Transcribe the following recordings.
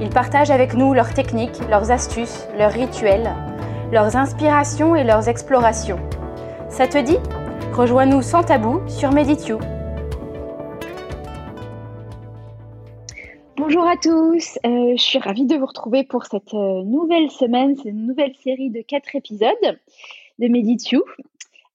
Ils partagent avec nous leurs techniques, leurs astuces, leurs rituels, leurs inspirations et leurs explorations. Ça te dit? Rejoins-nous sans tabou sur Meditiu. Bonjour à tous, euh, je suis ravie de vous retrouver pour cette euh, nouvelle semaine, cette nouvelle série de quatre épisodes de Meditiu.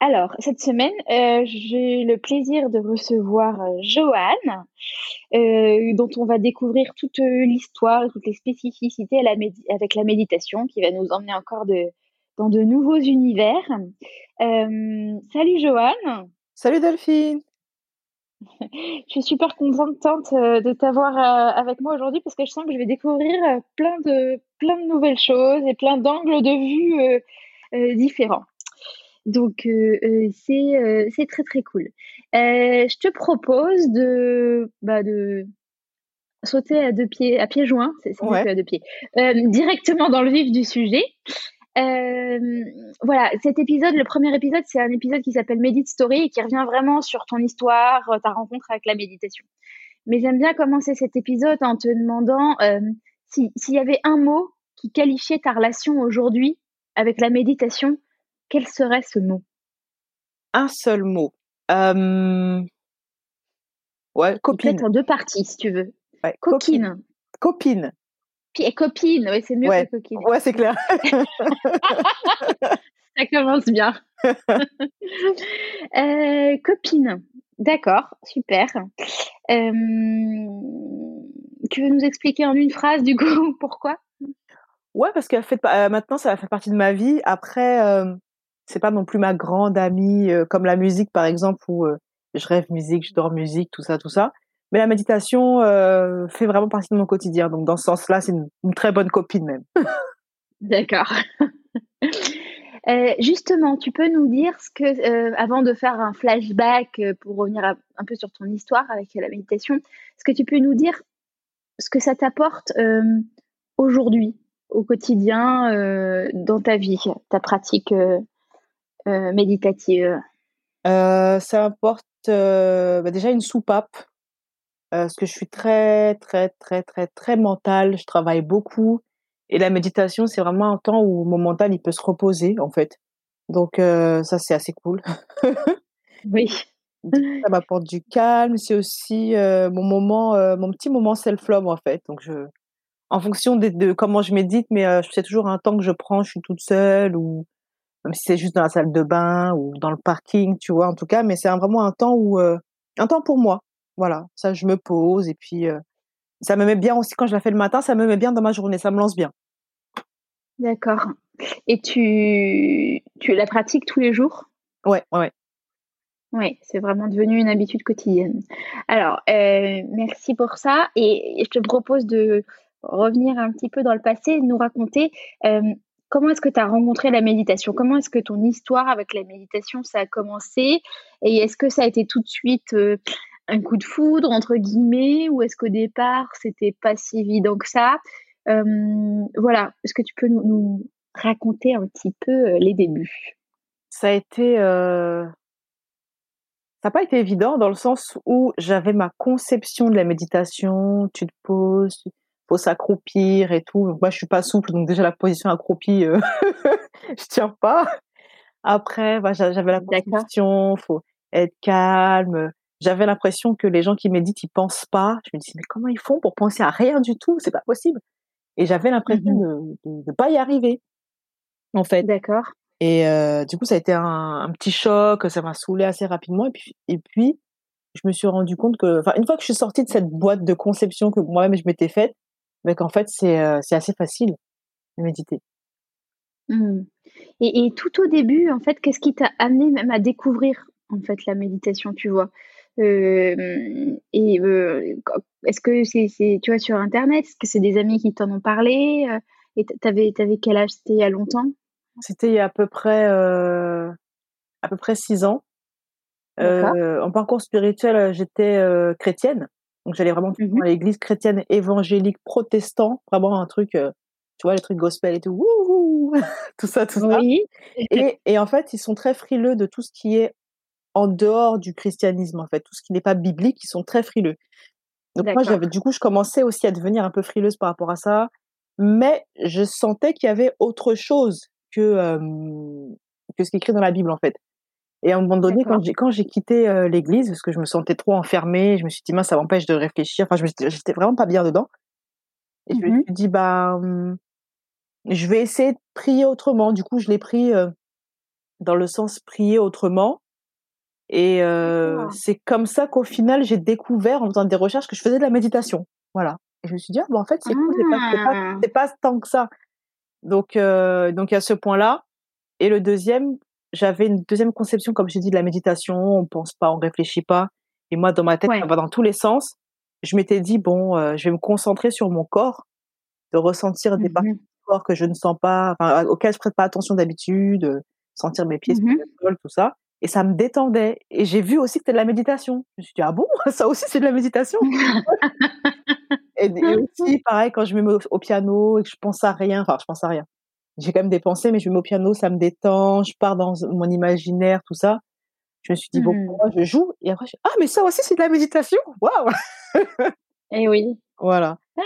Alors, cette semaine, euh, j'ai le plaisir de recevoir euh, Joanne, euh, dont on va découvrir toute l'histoire, toutes les spécificités avec la méditation, qui va nous emmener encore dans de nouveaux univers. salut Joanne. Salut Delphine. je suis super contente de t'avoir avec moi aujourd'hui parce que je sens que je vais découvrir plein de, plein de nouvelles choses et plein d'angles de vue différents. Donc, euh, euh, euh, c'est très, très cool. je te propose de, bah, de sauter à deux pieds, à pieds joints, c'est à deux pieds, directement dans le vif du sujet. voilà, cet épisode, le premier épisode, c'est un épisode qui s'appelle Medit Story et qui revient vraiment sur ton histoire, ta rencontre avec la méditation. Mais j'aime bien commencer cet épisode en te demandant s'il y avait un mot qui qualifiait ta relation aujourd'hui avec la méditation, quel serait ce mot? Un seul mot. Ouais, copine. Peut-être en deux parties, si tu veux. coquine. Copine. Et copine, oui, c'est mieux que coquine. Ouais, c'est clair. Ça commence bien. Euh, copine. D'accord, super. tu veux nous expliquer en une phrase, du coup, pourquoi? Ouais, parce que fait, euh, maintenant, ça fait partie de ma vie. Après, c'est pas non plus ma grande amie euh, comme la musique par exemple où euh, je rêve musique, je dors musique, tout ça, tout ça. Mais la méditation euh, fait vraiment partie de mon quotidien. Donc dans ce sens-là, c'est une, très bonne copine même. D'accord. justement, tu peux nous dire ce que, avant de faire un flashback pour revenir un peu sur ton histoire avec la méditation, est-ce que tu peux nous dire ce que ça t'apporte aujourd'hui, au quotidien, dans ta vie, ta pratique euh, méditative? Euh, Ça apporte euh, bah, déjà une soupape parce que je suis très, très, très, très, très mentale. Je travaille beaucoup. Et la méditation, c'est vraiment un temps où mon mental, il peut se reposer, en fait. Donc, ça, c'est assez cool. oui. Ça m'apporte du calme. C'est aussi mon moment, mon petit moment self-love, en fait. Donc, je, en fonction de, de comment je médite, mais c'est toujours un temps que je prends, je suis toute seule ou même si c'est juste dans la salle de bain ou dans le parking, tu vois, en tout cas, mais c'est vraiment un temps où, euh, un temps pour moi. Voilà, ça, je me pose et puis euh, ça me met bien aussi quand je la fais le matin, ça me met bien dans ma journée, ça me lance bien. D'accord. Et tu, tu la pratiques tous les jours? Ouais, ouais. Oui, c'est vraiment devenu une habitude quotidienne. Alors, euh, merci pour ça. Et, je te propose de revenir un petit peu dans le passé, nous raconter comment est-ce que tu as rencontré la méditation? Comment est-ce que ton histoire avec la méditation, ça a commencé? Et est-ce que ça a été tout de suite euh, un coup de foudre, entre guillemets, ou est-ce qu'au départ, c'était pas si évident que ça? Voilà, est-ce que tu peux nous, raconter un petit peu euh, les débuts? Ça a été... Euh, ça n'a pas été évident dans le sens où j'avais ma conception de la méditation, tu te poses, faut s'accroupir et tout. Moi, je suis pas souple, donc déjà la position accroupie, euh, je tiens pas. Après, bah, j'avais la conception, faut être calme. J'avais l'impression que les gens qui méditent, ils pensent pas. Je me disais, mais comment ils font pour penser à rien du tout? C'est pas possible. Et j'avais l'impression mmh de ne pas y arriver, en fait. D'accord. Et euh, du coup, ça a été un, un petit choc. Ça m'a saoulé assez rapidement. Et puis, et puis, je me suis rendu compte que, enfin, une fois que je suis sortie de cette boîte de conception que moi-même je m'étais faite, mais qu'en fait, c'est assez facile de méditer. Mmh. Et, tout au début, en fait, qu'est-ce qui t'a amené même à découvrir en fait la méditation, tu vois? Et est-ce que c'est, tu vois, sur Internet Est-ce que c'est des amis qui t'en ont parlé Et t'avais avais quel âge? C'était il y a longtemps? C'était il y a à peu près à peu près six ans. en parcours spirituel, j'étais chrétienne, donc j'allais vraiment mmh à l'église chrétienne évangélique protestant, vraiment un truc, tu vois, les trucs gospel et tout, tout ça, tout ça. Et, et en fait, ils sont très frileux de tout ce qui est en dehors du christianisme, en fait, tout ce qui n'est pas biblique, ils sont très frileux. Donc moi, j'avais, du coup, je commençais aussi à devenir un peu frileuse par rapport à ça, mais je sentais qu'il y avait autre chose que, que ce qui est écrit dans la Bible, en fait. Et à un moment donné, quand j'ai, quand j'ai quitté l'église, parce que je me sentais trop enfermée, je me suis dit, mince, ça m'empêche de réfléchir. Enfin, je j'étais vraiment pas bien dedans. Et je me mmh suis dit, bah, je vais essayer de prier autrement. Du coup, je l'ai pris dans le sens prier autrement. Et c'est comme ça qu'au final, j'ai découvert en faisant des recherches que je faisais de la méditation. Voilà. Et je me suis dit, ah, en fait, c'est cool, c'est pas, pas, tant que ça. Donc, donc, à ce point-là. Et le deuxième, j'avais une deuxième conception, comme j'ai dit, de la méditation. On pense pas, on réfléchit pas. Et moi, dans ma tête, ça va dans tous les sens. Je m'étais dit, bon, je vais me concentrer sur mon corps, de ressentir des mmh parties du corps que je ne sens pas, enfin, auxquelles je prête pas attention d'habitude, sentir mes pieds mmh sur le sol, tout ça et ça me détendait. Et j'ai vu aussi que c'était de la méditation. Je me suis dit, ah bon, ça aussi c'est de la méditation? et, aussi, pareil, quand je me mets au, piano et que je pense à rien, enfin, je pense à rien. J'ai quand même des pensées, mais je me mets au piano, ça me détend, je pars dans mon imaginaire, tout ça. Je me suis dit, bon, mmh. moi, je joue. Et après, je ah, mais ça aussi c'est de la méditation? Waouh! et eh oui. Voilà. Ah,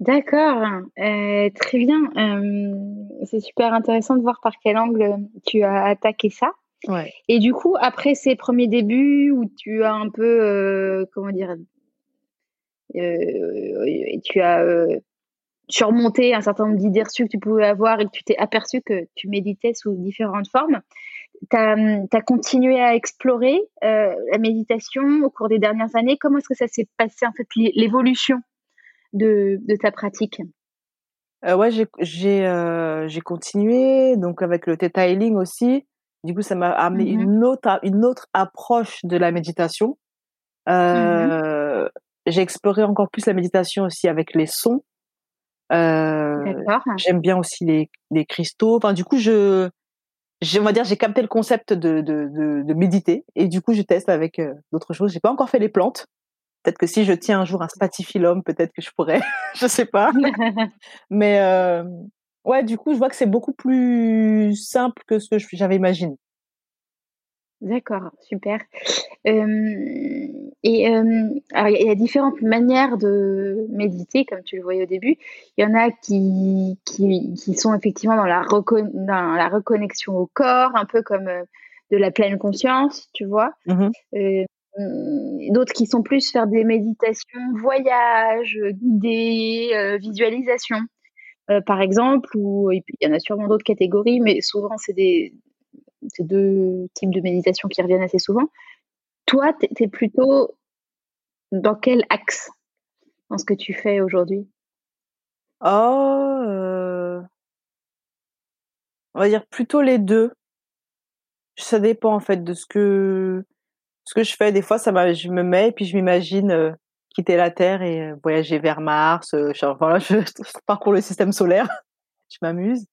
d'accord, euh, très bien. c'est super intéressant de voir par quel angle tu as attaqué ça. Et du coup, après ces premiers débuts où tu as un peu, euh, comment dire, tu as euh, surmonté un certain nombre d'idées reçues que tu pouvais avoir et que tu t'es aperçu que tu méditais sous différentes formes, tu as, continué à explorer la méditation au cours des dernières années. Comment est-ce que ça s'est passé, en fait, l'évolution de, de, ta pratique? Ouais, j'ai continué, donc avec le Theta Healing aussi. Du coup, ça m'a amené mmh une autre une autre approche de la méditation. Mmh euh, J'ai exploré encore plus la méditation aussi avec les sons. Euh, J'aime bien aussi les, les cristaux. Enfin, du coup, je, on va dire, j'ai capté le concept de, de, de, de, méditer et du coup, je teste avec euh, d'autres choses. J'ai pas encore fait les plantes. Peut-être que si je tiens un jour un spatifilum, peut-être que je pourrais. je sais pas. Mais euh, ouais, du coup, je vois que c'est beaucoup plus simple que ce que j'avais imaginé. D'accord, super. et il y a différentes manières de méditer, comme tu le voyais au début. Il y en a qui, qui, sont effectivement dans la, dans la reconnexion au corps, un peu comme de la pleine conscience, tu vois. Mmh d'autres qui sont plus faire des méditations, voyages, guidés, visualisation. Euh, par exemple, ou il y en a sûrement d'autres catégories, mais souvent c'est des deux types de méditation qui reviennent assez souvent. Toi, tu es, plutôt dans quel axe dans ce que tu fais aujourd'hui? Oh, euh, on va dire plutôt les deux. Ça dépend en fait de ce que ce que je fais. Des fois, ça je me mets et puis je m'imagine euh, quitter la Terre et euh, voyager vers Mars. Je, parcours le système solaire, je m'amuse.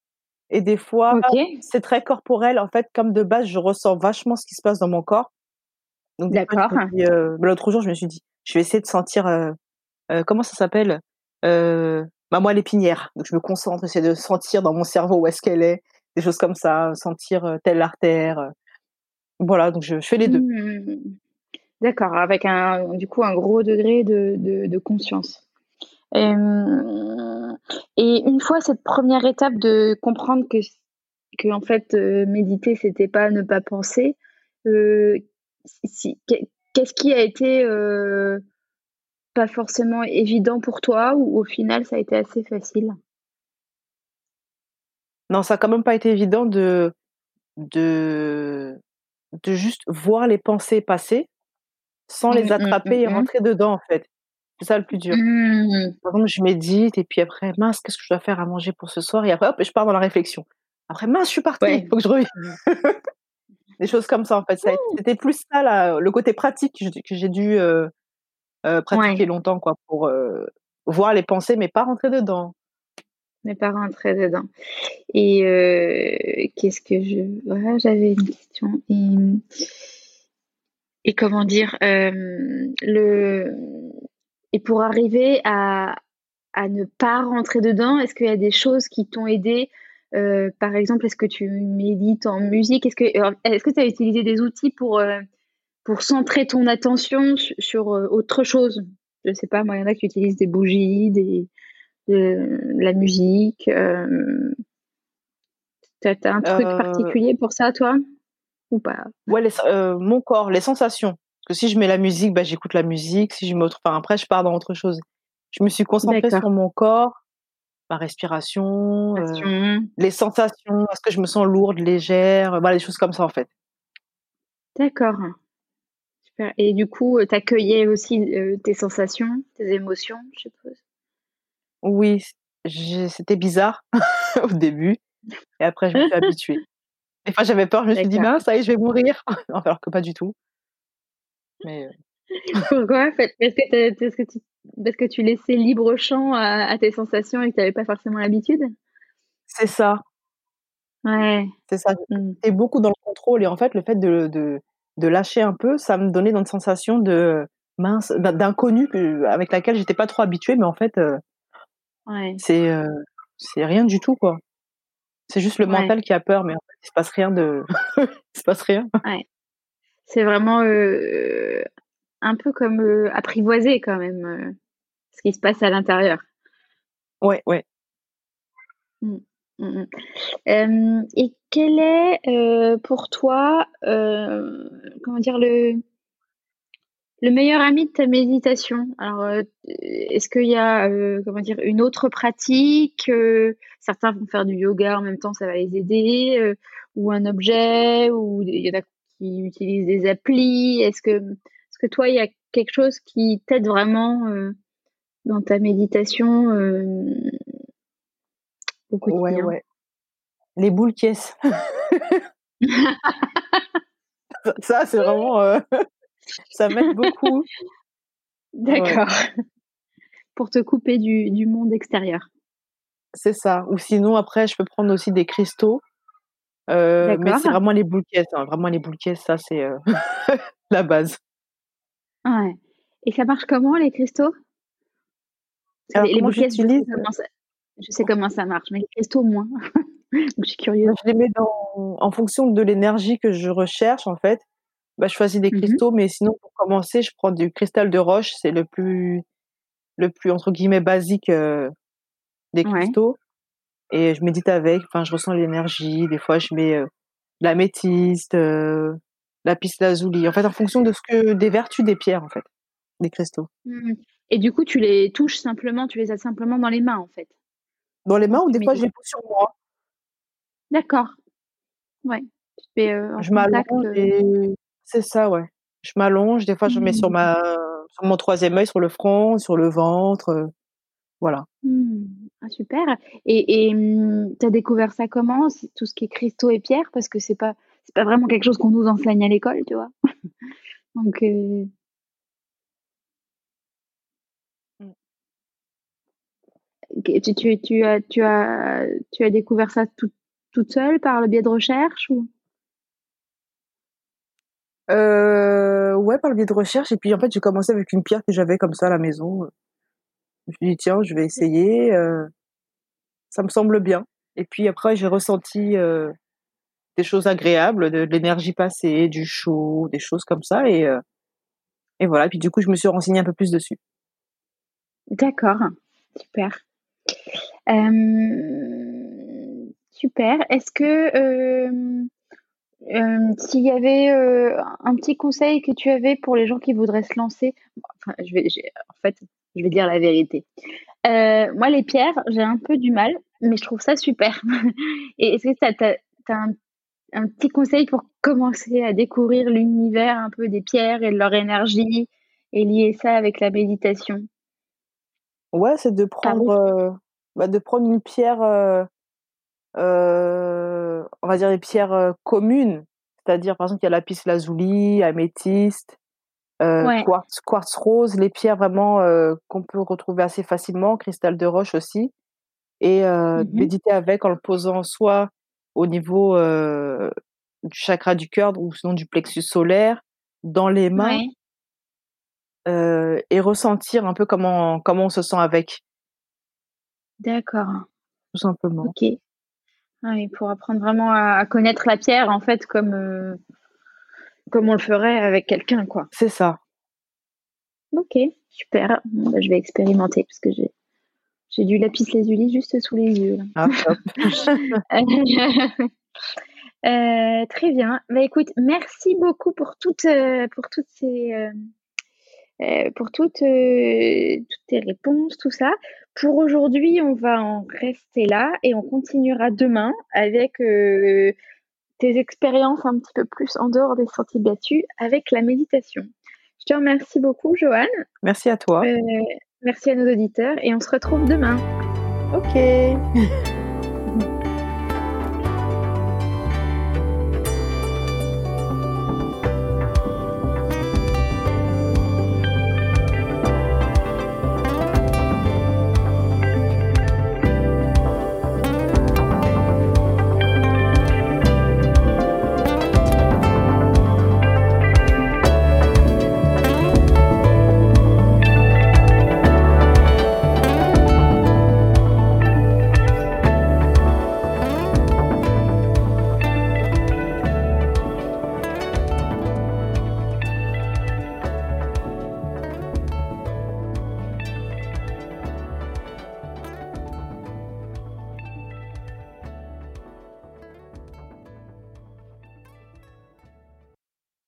Et des fois, c'est très corporel. En fait, comme de base, je ressens vachement ce qui se passe dans mon corps. D'accord. Euh, l'autre jour, je me suis dit, je vais essayer de sentir, comment ça s'appelle Ma moelle épinière. Donc, je me concentre, essayer de sentir dans mon cerveau où est-ce qu'elle est, des choses comme ça, sentir telle artère. Voilà, donc je, fais les deux. Mmh. D'accord, avec un, du coup un gros degré de, de, conscience. Et, une fois cette première étape de comprendre que, que en fait euh, méditer c'était pas ne pas penser, euh, qu'est-ce qui a été euh, pas forcément évident pour toi ou au final ça a été assez facile? Non, ça a quand même pas été évident de de de juste voir les pensées passer sans les mmh, mmh, attraper et mmh, rentrer dedans, en fait. C'est ça le plus dur. Par exemple, je médite et puis après, mince, qu'est-ce que je dois faire à manger pour ce soir? Et après, hop, je pars dans la réflexion. Après, mince, je suis partie, il faut que je revienne. Des choses comme ça, en fait. C'était plus ça, là, le côté pratique que j'ai dû euh, euh, pratiquer longtemps, quoi, pour euh, voir les pensées, mais pas rentrer dedans. Ne pas rentrer dedans. Et qu'est-ce que je. Voilà, j'avais une question. Et, comment dire le... Et pour arriver à, à ne pas rentrer dedans, est-ce qu'il y a des choses qui t'ont aidé euh, par exemple, est-ce que tu médites en musique? Est-ce que est-ce que tu as utilisé des outils pour pour centrer ton attention sur, autre chose? Je sais pas, moi, il y en a qui utilisent des bougies, des, de, la musique. Euh, T'as as un truc euh, particulier pour ça, toi? Ou pas? Ouais, euh, mon corps, les sensations. Parce que si je mets la musique, bah, j'écoute la musique. Si je mets autre... enfin, après, je pars dans autre chose. Je me suis concentrée sur mon corps, ma respiration, euh, les sensations. Est-ce que je me sens lourde, légère Voilà, des choses comme ça, en fait. D'accord. Super. Et du coup, tu accueillais aussi tes sensations, tes émotions, je suppose? Oui, c'était bizarre au début et après je me suis habituée. Des fois j'avais peur, je me suis dit: «Mince, ça y est, je vais mourir», alors que pas du tout. Mais Pourquoi? Parce que tu que tu parce que tu laissais libre champ à tes sensations et que tu avais pas forcément l'habitude? C'est ça. Ouais. C'est ça. Mmh. J'étais beaucoup dans le contrôle et en fait, le fait de de de lâcher un peu, ça me donnait une sensation de mince, d'inconnu avec laquelle j'étais pas trop habituée, mais en fait, c'est c'est rien du tout quoi. C'est juste le mental qui a peur, mais en fait, il se passe rien de, il se passe rien. Ouais. C'est vraiment un peu comme apprivoiser quand même ce qui se passe à l'intérieur. Ouais, ouais. Mmh. Mmh, mmh. et quel est pour toi, comment dire, le, le meilleur ami de ta méditation? Alors, euh, est-ce qu'il y a, euh, comment dire, une autre pratique euh, Certains vont faire du yoga en même temps, ça va les aider, ou un objet, ou il y en a qui utilisent des applis? Est-ce que, est-ce que toi, il y a quelque chose qui t'aide vraiment dans ta méditation au quotidien? Ouais, ouais. Les boules caisses. ça, c'est vraiment ça m'aide beaucoup. D'accord. Pour te couper du, du monde extérieur. C'est ça. Ou sinon, après, je peux prendre aussi des cristaux. Euh, mais c'est vraiment les boules hein. Vraiment les boules ça, c'est euh, la base. Ouais. Et ça marche comment, les cristaux? Les, boules je, sais comment ça, je sais comment ça marche, mais les cristaux, moins. Donc, je suis curieuse. Je les mets dans, en fonction de l'énergie que je recherche, en fait bah, je choisis des mmh cristaux, mais sinon pour commencer, je prends du cristal de roche, c'est le plus le plus entre guillemets «basique», des cristaux et je médite avec, enfin je ressens l'énergie. Des fois je mets, de l'améthyste, la lapis lazuli, en fait en fonction de ce que des vertus des pierres en fait, des cristaux. Mmh et du coup tu les touches simplement, tu les as simplement dans les mains en fait? Dans les mains ou des fois je les pose sur moi. D'accord. Ouais. Tu fais, je m'allonge et c'est ça, ouais. Je m'allonge, des fois je mets sur mmh. ma sur mon troisième œil, sur le front, sur le ventre, euh, voilà. Mmh. Ah super et mmh, tu as découvert ça comment? tout ce qui est cristaux et pierres? Parce que c'est pas c'est pas vraiment quelque chose qu'on nous enseigne à l'école, tu vois? Donc euh tu tu tu as tu as tu as découvert ça toute seule par le biais de recherche ou? Euh, ouais, par le biais de recherche. Et puis en fait, j'ai commencé avec une pierre que j'avais comme ça à la maison. Je me suis dit tiens, je vais essayer. Euh, ça me semble bien. Et puis après, j'ai ressenti euh, des choses agréables, de, l'énergie passée, du chaud, des choses comme ça. Et, euh, et voilà. Puis du coup, je me suis renseignée un peu plus dessus. D'accord, super. super. Est-ce que s'il y avait un petit conseil que tu avais pour les gens qui voudraient se lancer, enfin, je vais, en fait, je vais dire la vérité. Euh, moi, les pierres, j'ai un peu du mal, mais je trouve ça super. Et est-ce que tu as, un, un, petit conseil pour commencer à découvrir l'univers un peu des pierres et de leur énergie et lier ça avec la méditation? Ouais, c'est de prendre, bah, de prendre une pierre euh, on va dire des pierres euh, communes, c'est-à-dire par exemple il y a lapis lazuli, améthyste, euh, quartz, quartz rose, les pierres vraiment qu'on peut retrouver assez facilement, cristal de roche aussi. et euh, mmh méditer avec en le posant soit au niveau euh, du chakra du cœur ou sinon du plexus solaire, dans les mains, euh, et ressentir un peu comment, comment on se sent avec. D'accord. Tout simplement. Ok. Ah pour apprendre vraiment à, connaître la pierre, en fait, comme, comme on le ferait avec quelqu'un, quoi. C'est ça. Ok, super. Bah, je vais expérimenter parce que j'ai j'ai du lapis lazuli juste sous les yeux. Ah, euh, très bien. Bah, écoute, merci beaucoup pour toutes, euh, pour toutes ces, euh, pour toutes, toutes tes réponses, tout ça. Pour aujourd'hui, on va en rester là et on continuera demain avec tes expériences un petit peu plus en dehors des sentiers battus avec la méditation. Je te remercie beaucoup, Joanne. Merci à toi. Merci à nos auditeurs et on se retrouve demain. Ok.